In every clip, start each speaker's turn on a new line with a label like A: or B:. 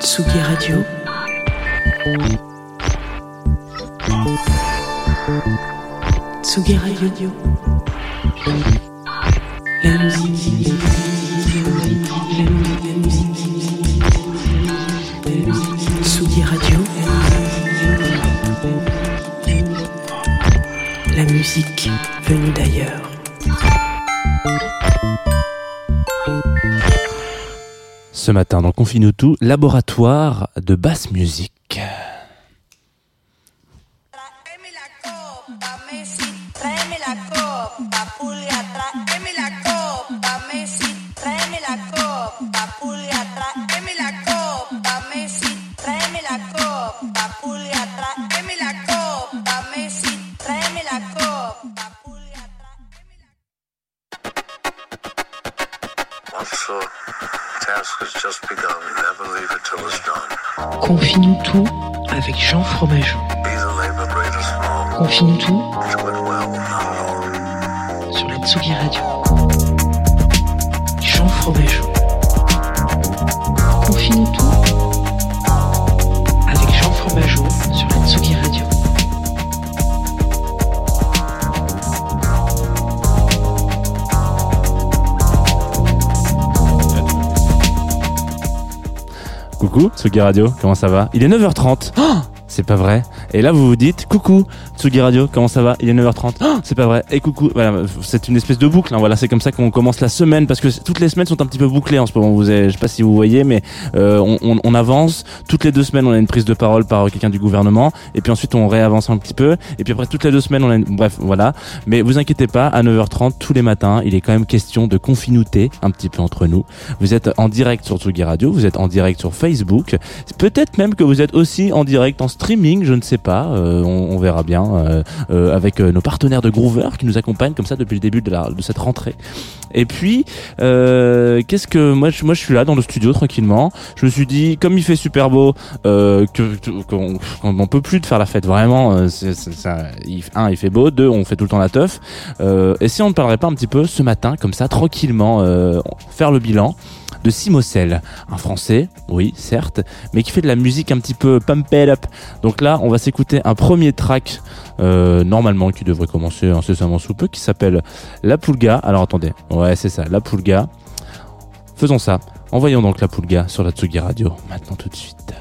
A: Tsugi Radio. Tsugi Radio. La musique. La musique. Radio. La musique venue d'ailleurs.
B: Ce matin dans Confine tout, laboratoire de basse musique.
A: Sur la Tsugi Radio. Jean Fromageau. Confine tout avec Jean Fromageau sur la Tsugi Radio.
B: Coucou, Tsugi Radio, comment ça va? Il est 9h30. Oh c'est pas vrai. Et là, vous vous dites, coucou, Tsugi Radio, comment ça va? Il est 9h30. Oh, c'est pas vrai. Et coucou, voilà, c'est une espèce de boucle. hein. Voilà, c'est comme ça qu'on commence la semaine parce que toutes les semaines sont un petit peu bouclées en ce moment. Vous avez, je sais pas si vous voyez, mais euh, on, on- on avance. Toutes les deux semaines, on a une prise de parole par quelqu'un du gouvernement. Et puis ensuite, on réavance un petit peu. Et puis après, toutes les deux semaines, on a une... Bref, voilà. Mais vous inquiétez pas, à 9h30, tous les matins, il est quand même question de confinouté un petit peu entre nous. Vous êtes en direct sur Tsugi Radio, vous êtes en direct sur Facebook. Peut-être même que vous êtes aussi en direct en streaming, je ne sais pas. Euh, on, on verra bien avec euh, nos partenaires de Groover qui nous accompagnent comme ça depuis le début de, de cette rentrée. Et puis, euh, qu'est-ce que moi, je, suis là dans le studio tranquillement. Je me suis dit, comme il fait super beau, euh, qu'on qu'on n'en peut plus de faire la fête. Vraiment, euh, un, il fait beau. Deux, on fait tout le temps la teuf. Euh, et si on ne parlerait pas un petit peu ce matin, comme ça, tranquillement, euh, faire le bilan de Simocel, un Français, oui, certes, mais qui fait de la musique un petit peu pump up. Donc là, on va s'écouter un premier track, euh, normalement, qui devrait commencer incessamment sous peu, qui s'appelle La Pulga. Alors attendez, ouais, c'est ça, La Pulga. Faisons ça. Envoyons donc La Pulga sur la Tsugi Radio, maintenant tout de suite.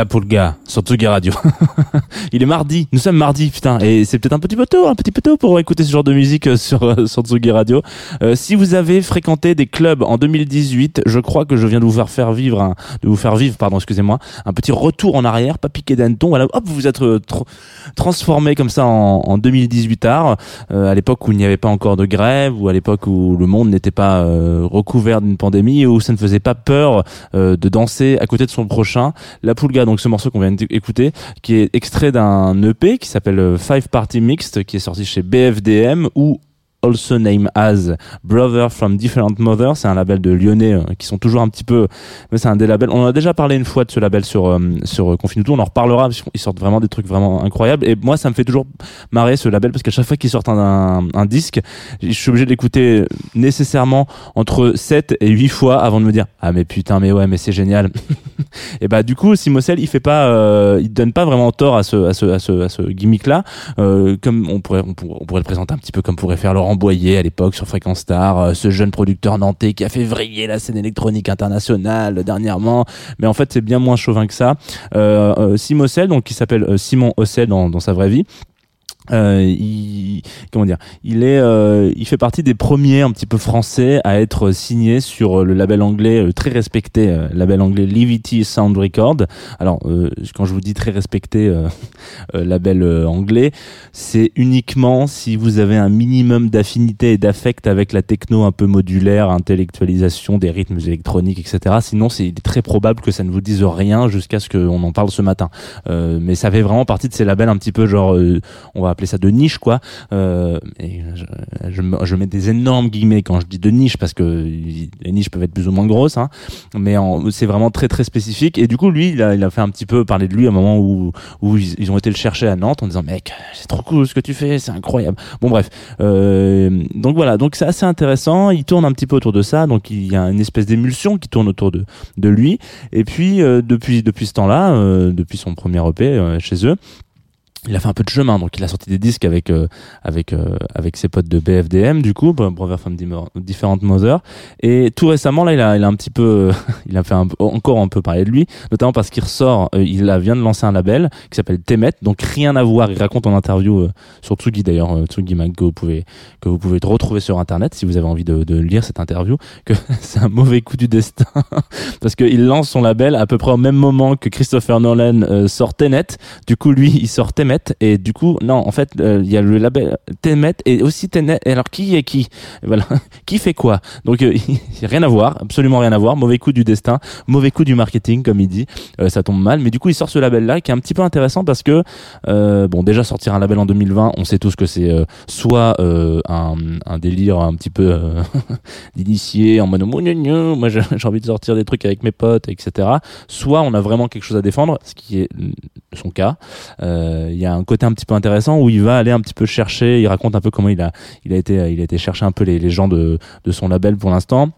C: La Pulga
B: sur Tsugi Radio. Il est mardi, nous sommes mardi, putain, et c'est peut-être un petit peu tôt, un petit peu tôt pour écouter ce genre de musique euh, sur euh, sur Tsugi Radio. Euh, si vous avez fréquenté des clubs en 2018, je crois que je viens de vous faire faire vivre, un, de vous faire vivre, pardon, excusez-moi, un petit retour en arrière, pas piqué d'hanneton. Voilà, hop, vous vous êtes euh, tr- transformé comme ça en, en 2018 tard, euh, à l'époque où il n'y avait pas encore de grève, ou à l'époque où le monde n'était pas recouvert d'une pandémie, où ça ne faisait pas peur de danser à côté de son prochain. La Pulga, donc ce morceau qu'on vient d'écouter, qui est extrait d'un EP qui s'appelle euh, Five Party Mixed, qui est sorti chez BFDM ou also named as Brother from Different Mothers. C'est un label de Lyonnais euh, qui sont toujours un petit peu, mais c'est un des labels. On en a déjà parlé une fois de ce label sur euh, sur euh, Confine tout. On en reparlera parce qu'ils sortent vraiment des trucs vraiment incroyables. Et moi, ça me fait toujours marrer ce label parce qu'à chaque fois qu'ils sortent un, un, un disque, je suis obligé de l'écouter nécessairement entre 7 et 8 fois avant de me dire ah mais putain mais ouais mais c'est génial. et bah du coup Simocel il fait pas, euh, il donne pas vraiment tort à ce à ce à ce, à ce gimmick là. Euh, comme on pourrait, on on pourrait le présenter un petit peu comme pourrait faire Laurent Boyer à l'époque sur Fréquence Star, euh, ce jeune producteur nantais qui a fait vriller la scène électronique internationale dernièrement. Mais en fait c'est bien moins chauvin que ça. Euh, euh, Simocel donc qui s'appelle euh, Simon Ossel dans sa vraie vie. Euh, il, comment dire, il est, euh, il fait partie des premiers un petit peu français à être signé sur le label anglais euh, très respecté, euh, label anglais Livity Sound Record. Alors, euh, quand je vous dis très respecté euh, label anglais, c'est uniquement si vous avez un minimum d'affinité et d'affect avec la techno un peu modulaire, intellectualisation des rythmes électroniques, etc. Sinon, c'est très probable que ça ne vous dise rien jusqu'à ce qu'on en parle ce matin. Mais ça fait vraiment partie de ces labels un petit peu genre, on va appeler ça de niche quoi. Euh, je, je, me- je mets des énormes guillemets quand je dis de niche parce que les niches peuvent être plus ou moins grosses, hein, mais c'est vraiment très très spécifique. Et du coup, lui, il a, il a fait un petit peu parler de lui à un moment où où ils, ont été le chercher à Nantes en disant mec, c'est trop cool ce que tu fais, c'est incroyable. Bon bref, euh, donc voilà, donc c'est assez intéressant. Il tourne un petit peu autour de ça, donc il y a une espèce d'émulsion qui tourne autour de de lui. Et puis euh, depuis depuis ce temps-là, euh, depuis son premier EP euh, chez eux il a fait un peu de chemin, donc il a sorti des disques avec euh, avec euh, avec ses potes de BFDM du coup, Brother from Different Mother. Et tout récemment là, il a il a un petit peu, il a fait encore un peu parler de lui, notamment parce qu'il ressort, euh, il vient de lancer un label qui s'appelle Temet, donc rien à voir. Il raconte en interview euh, sur Tsugi d'ailleurs, euh, Tsugi Mag que vous pouvez que vous pouvez retrouver sur internet si vous avez envie de, de lire cette interview, que c'est un mauvais coup du destin parce qu'il lance son label à peu près au même moment que Christopher Nolan sort Tenet. Du coup, lui, il sort Temet et du coup, non, en fait, euh, il y a le label Temet et aussi Tenet. Et alors, qui est qui? Voilà, qui fait quoi? Donc, euh, rien à voir, absolument rien à voir. Mauvais coup du destin, mauvais coup du marketing, comme il dit. Euh, ça tombe mal, mais du coup, il sort ce label-là qui est un petit peu intéressant parce que, euh, bon, déjà sortir un label en 2020, on sait tous que c'est euh, soit euh, un, délire un petit peu euh, d'initié en mode moi j'ai envie de sortir des trucs avec mes potes, etc. Soit on a vraiment quelque chose à défendre, ce qui est son cas. Euh, y a un côté un petit peu intéressant où il va aller un petit peu chercher, il raconte un peu comment il a, il a été, il a été chercher un peu les, les gens de son label pour l'instant.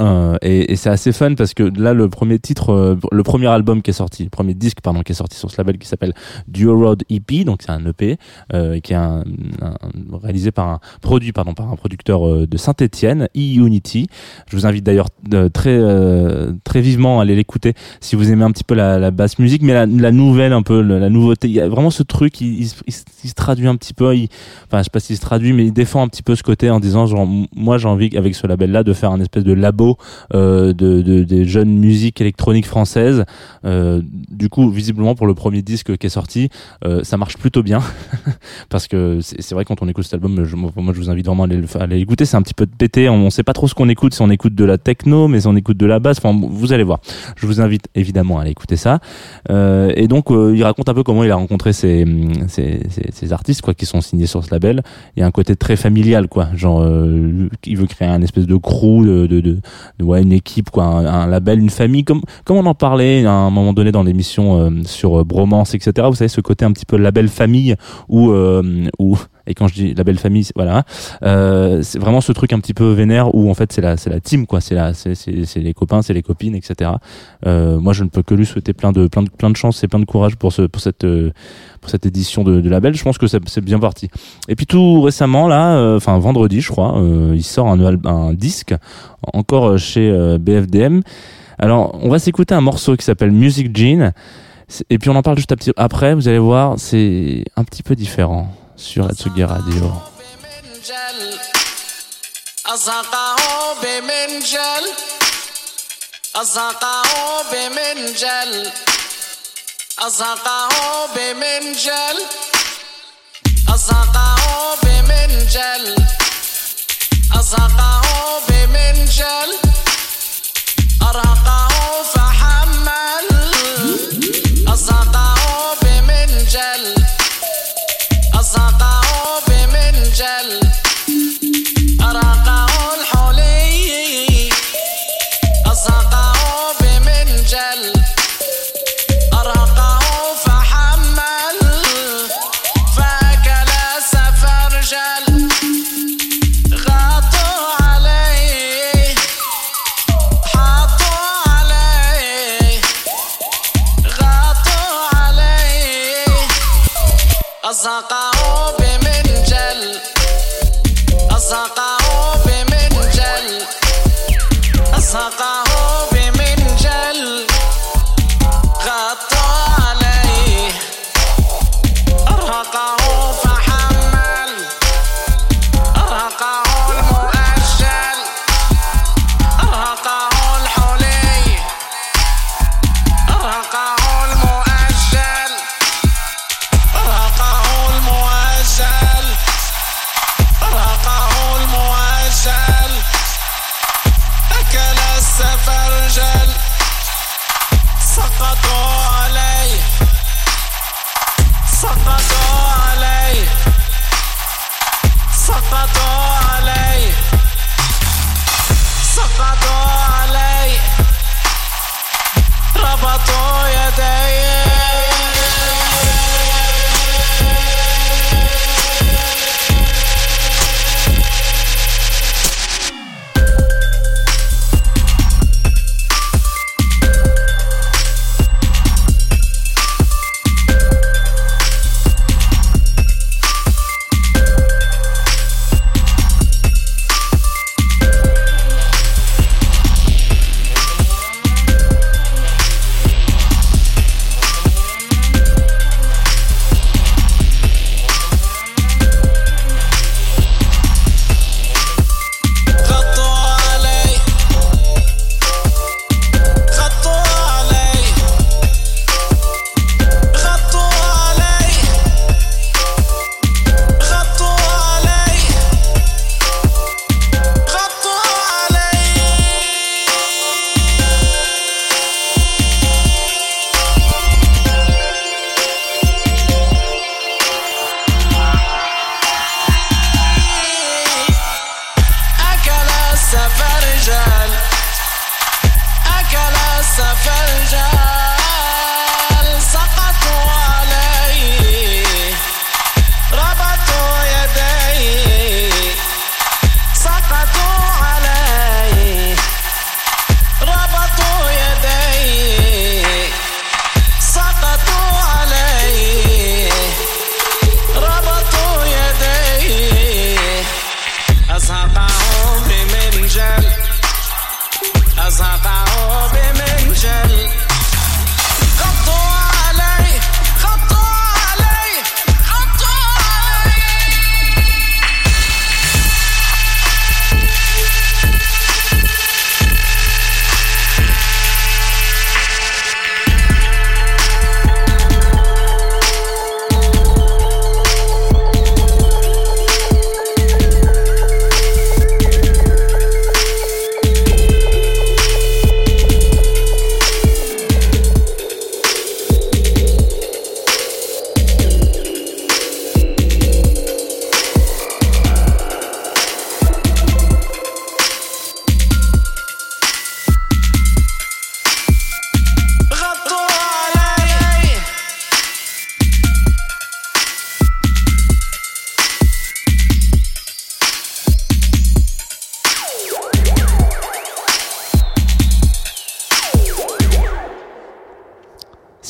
B: Euh, et, et c'est assez fun parce que là le premier titre euh, le premier album qui est sorti le premier disque pardon qui est sorti sur ce label qui s'appelle Duo Road EP donc c'est un EP euh, qui est un, un- réalisé par un produit pardon par un producteur euh, de Saint-Étienne E-Unity. Je vous invite d'ailleurs euh, très euh, très vivement à aller l'écouter si vous aimez un petit peu la, la basse musique. Mais la, la nouvelle un peu la, nouveauté il y a vraiment ce truc il, il, il se- traduit un petit peu enfin je sais pas s'il se traduit mais il défend un petit peu ce côté en disant genre moi j'ai envie avec ce label là de faire un espèce de labo euh, de, de des jeunes musiques électroniques françaises. Euh, du coup visiblement pour le premier disque qui est sorti euh, ça marche plutôt bien. Parce que c'est vrai quand on écoute cet album moi je vous invite vraiment à aller c'est un petit peu pété. On, on sait pas trop ce qu'on écoute si on écoute de la techno mais si on écoute de la basse enfin vous allez voir. Je vous invite évidemment à aller écouter ça. Euh, et donc euh, il raconte un peu comment il a rencontré ces, ces, ces artistes quoi qui sont signés sur ce label. Il y a un côté très familial quoi. Genre euh, il veut créer un espèce de crew de, de, de- ouais une équipe quoi un, un label une famille comme comme on en parlait à un moment donné dans l'émission euh, sur euh, Bromance etc vous savez ce côté un petit peu label famille où euh, où et quand je dis la belle famille, voilà, euh, c'est vraiment ce truc un petit peu vénère où en fait c'est la c'est la team quoi, c'est la c'est les copains, c'est les copines, etc. Euh, moi je ne peux que lui souhaiter plein de plein de plein de chance et plein de courage pour ce pour cette euh, pour cette édition de, de label. Je pense que c'est bien parti. Et puis tout récemment là, euh, enfin vendredi je crois, euh, il sort un un disque encore chez BFDM. Alors, on va s'écouter un morceau qui s'appelle Music Gene. Et puis on en parle juste après, vous allez voir, c'est un petit peu différent. sur Atsugi Radio.
D: أزهقه بمنجل أزهقه بمنجل أزهقه بمنجل أزهقه بمنجل أزهقه بمنجل أرهقه فحمل أزهقه mató, ya te never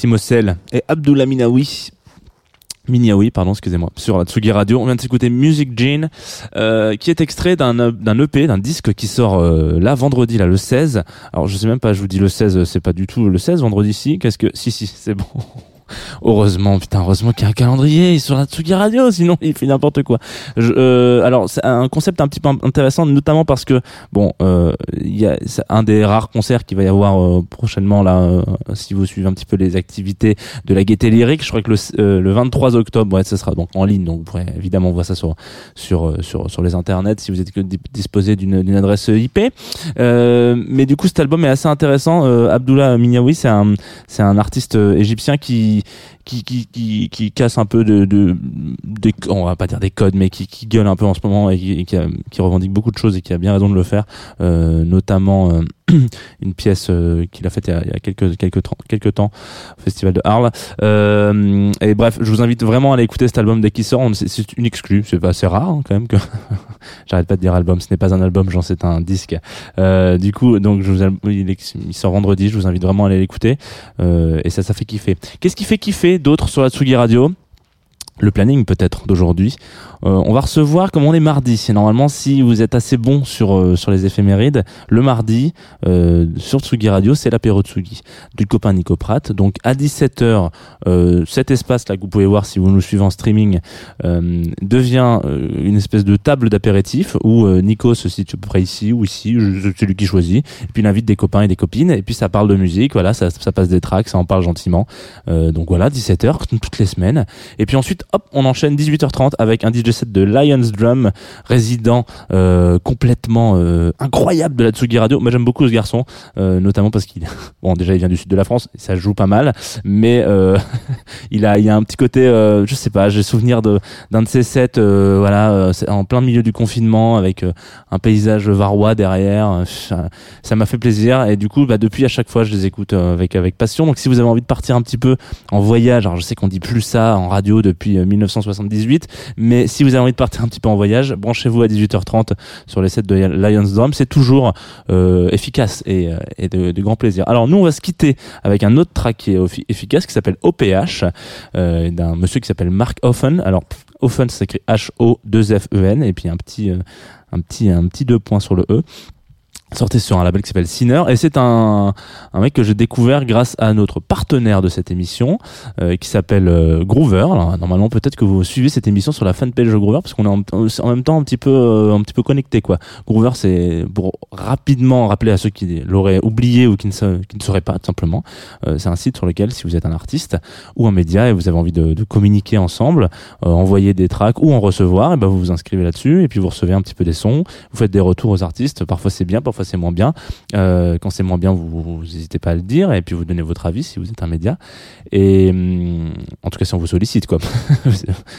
B: Mossel et Abdullah Minaoui. Miniaoui, pardon, excusez-moi, sur la Tsugi Radio. On vient de s'écouter Music Gene, euh, qui est extrait d'un EP, d'un disque qui sort euh, là, vendredi, là, le 16. Alors, je sais même pas, je vous dis le 16, c'est pas du tout le 16, vendredi, si, qu'est-ce que... Si, si, c'est bon. Heureusement, putain, heureusement qu'il y a un calendrier sur la Tsugi Radio, sinon il fait n'importe quoi. Je, euh, alors c'est un concept un petit peu intéressant, notamment parce que bon, euh, il y a un des rares concerts qu'il va y avoir euh, prochainement là, euh, si vous suivez un petit peu les activités de la Gaieté Lyrique. Je crois que le, euh, le 23 octobre, ouais, ça sera donc en ligne, donc vous pourrez évidemment voir ça sur sur sur sur les internets si vous êtes disposé d'une adresse IP. Mais du coup, cet album est assez intéressant. Abdullah Minyawi, c'est un c'est un artiste égyptien qui qui, casse un peu de, on va pas dire des codes, mais qui, gueule un peu en ce moment et qui revendique beaucoup de choses et qui a bien raison de le faire, euh, notamment euh, une pièce euh, qu'il a faite il y a, il y a quelques, quelques, quelques temps au Festival de Arles. Euh, et bref, je vous invite vraiment à aller écouter cet album dès qu'il sort. C'est une exclue, c'est assez rare hein, quand même que j'arrête pas de dire album, ce n'est pas un album, j'en c'est un disque. Euh, du coup, donc je vous, il, sort vendredi, je vous invite vraiment à aller l'écouter et ça, ça fait kiffer. Qu'est-ce qui fait kiffer d'autres sur la Tsugi Radio? Le planning peut-être d'aujourd'hui. Euh, on va recevoir comme on est mardi. Et normalement, si vous êtes assez bon sur euh, sur les éphémérides, le mardi euh, sur Tsugi Radio, c'est l'apéro Tsugi du copain Nico Pratt. Donc à 17h, euh, cet espace là que vous pouvez voir si vous nous suivez en streaming euh, devient euh, une espèce de table d'apéritif où Nico se situe à peu près ici ou ici, c'est lui qui choisit. Et puis il invite des copains et des copines et puis ça parle de musique. Voilà, ça, ça passe des tracks, ça en parle gentiment. Donc voilà, 17h toutes les semaines. Et puis ensuite, hop, on enchaîne 18h30 avec un DJ set de Lions Drum, résident euh, complètement euh, incroyable de la Tsugi Radio. Moi j'aime beaucoup ce garçon, euh, notamment parce qu'il, bon déjà il vient du sud de la France, ça joue pas mal, mais euh, il a, il a un petit côté, euh, je sais pas, j'ai souvenir de d'un de ses sets, euh, voilà, en plein milieu du confinement avec un paysage varois derrière. ça- m'a fait plaisir et du coup, bah depuis à chaque fois je les écoute avec avec passion. Donc si vous avez envie de partir un petit peu en voyage, alors je sais qu'on dit plus ça en radio depuis euh, 1978, mais si vous avez envie de partir un petit peu en voyage, branchez-vous à 18h30 sur les sets de Lions Drum. C'est toujours euh, efficace et, euh, de, grand plaisir. Alors nous, on va se quitter avec un autre track qui est efficace qui s'appelle OPH euh, d'un monsieur qui s'appelle Mark Offen. Alors Offen, ça s'écrit H-O-2-F-E-N et puis un petit euh, un petit un petit deux points sur le E sortait sur un label qui s'appelle Sinner et c'est un, un mec que j'ai découvert grâce à notre partenaire de cette émission euh, qui s'appelle euh, Groover. Alors, normalement peut-être que vous suivez cette émission sur la fanpage de Groover parce qu'on est en, même temps un petit peu euh, un petit peu connecté quoi. Groover c'est pour rapidement rappeler à ceux qui l'auraient oublié ou qui ne, sauraient pas tout simplement. euh, c'est un site sur lequel si vous êtes un artiste ou un média et vous avez envie de, de communiquer ensemble, euh, envoyer des tracks ou en recevoir, et ben vous vous inscrivez là-dessus et puis vous recevez un petit peu des sons, vous faites des retours aux artistes. Parfois c'est bien, c'est moins bien. Euh, quand c'est moins bien, vous, n'hésitez pas à le dire et puis vous donnez votre avis si vous êtes un média. Et hum, en tout cas si on vous sollicite quoi,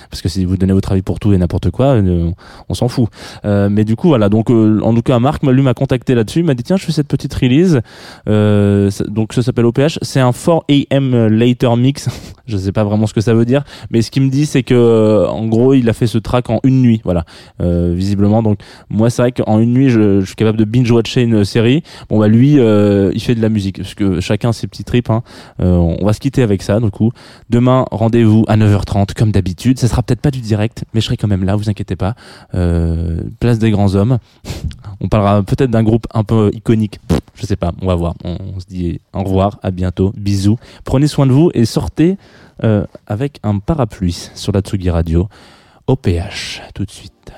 B: parce que si vous donnez votre avis pour tout et n'importe quoi, euh, on s'en fout. Euh, mais du coup voilà, donc euh, en tout cas Marc lui m'a contacté là-dessus, il m'a dit tiens je fais cette petite release, ça- donc ça s'appelle OPH, c'est un 4 AM later mix. je sais pas vraiment ce que ça veut dire, mais ce qu'il me dit c'est que en gros il a fait ce track en une nuit, voilà, visiblement. Donc moi c'est vrai qu'en une nuit je, je suis capable de binge une série. Bon bah lui euh, il fait de la musique parce que chacun ses petits trips. Hein. Euh, on va se quitter avec ça du coup. Demain rendez-vous à 9h30 comme d'habitude. Ça sera peut-être pas du direct, mais je serai quand même là, vous inquiétez pas. Euh, place des grands hommes. On parlera peut-être d'un groupe un peu iconique. Je sais pas, on va voir. On, on se dit au revoir, à bientôt, bisous. Prenez soin de vous et sortez avec un parapluie sur la Tsugi Radio. OPH, tout de suite.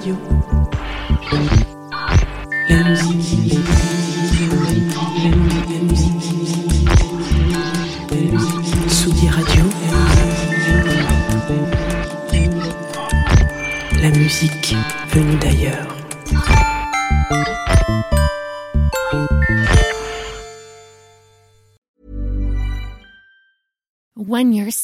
A: Radio.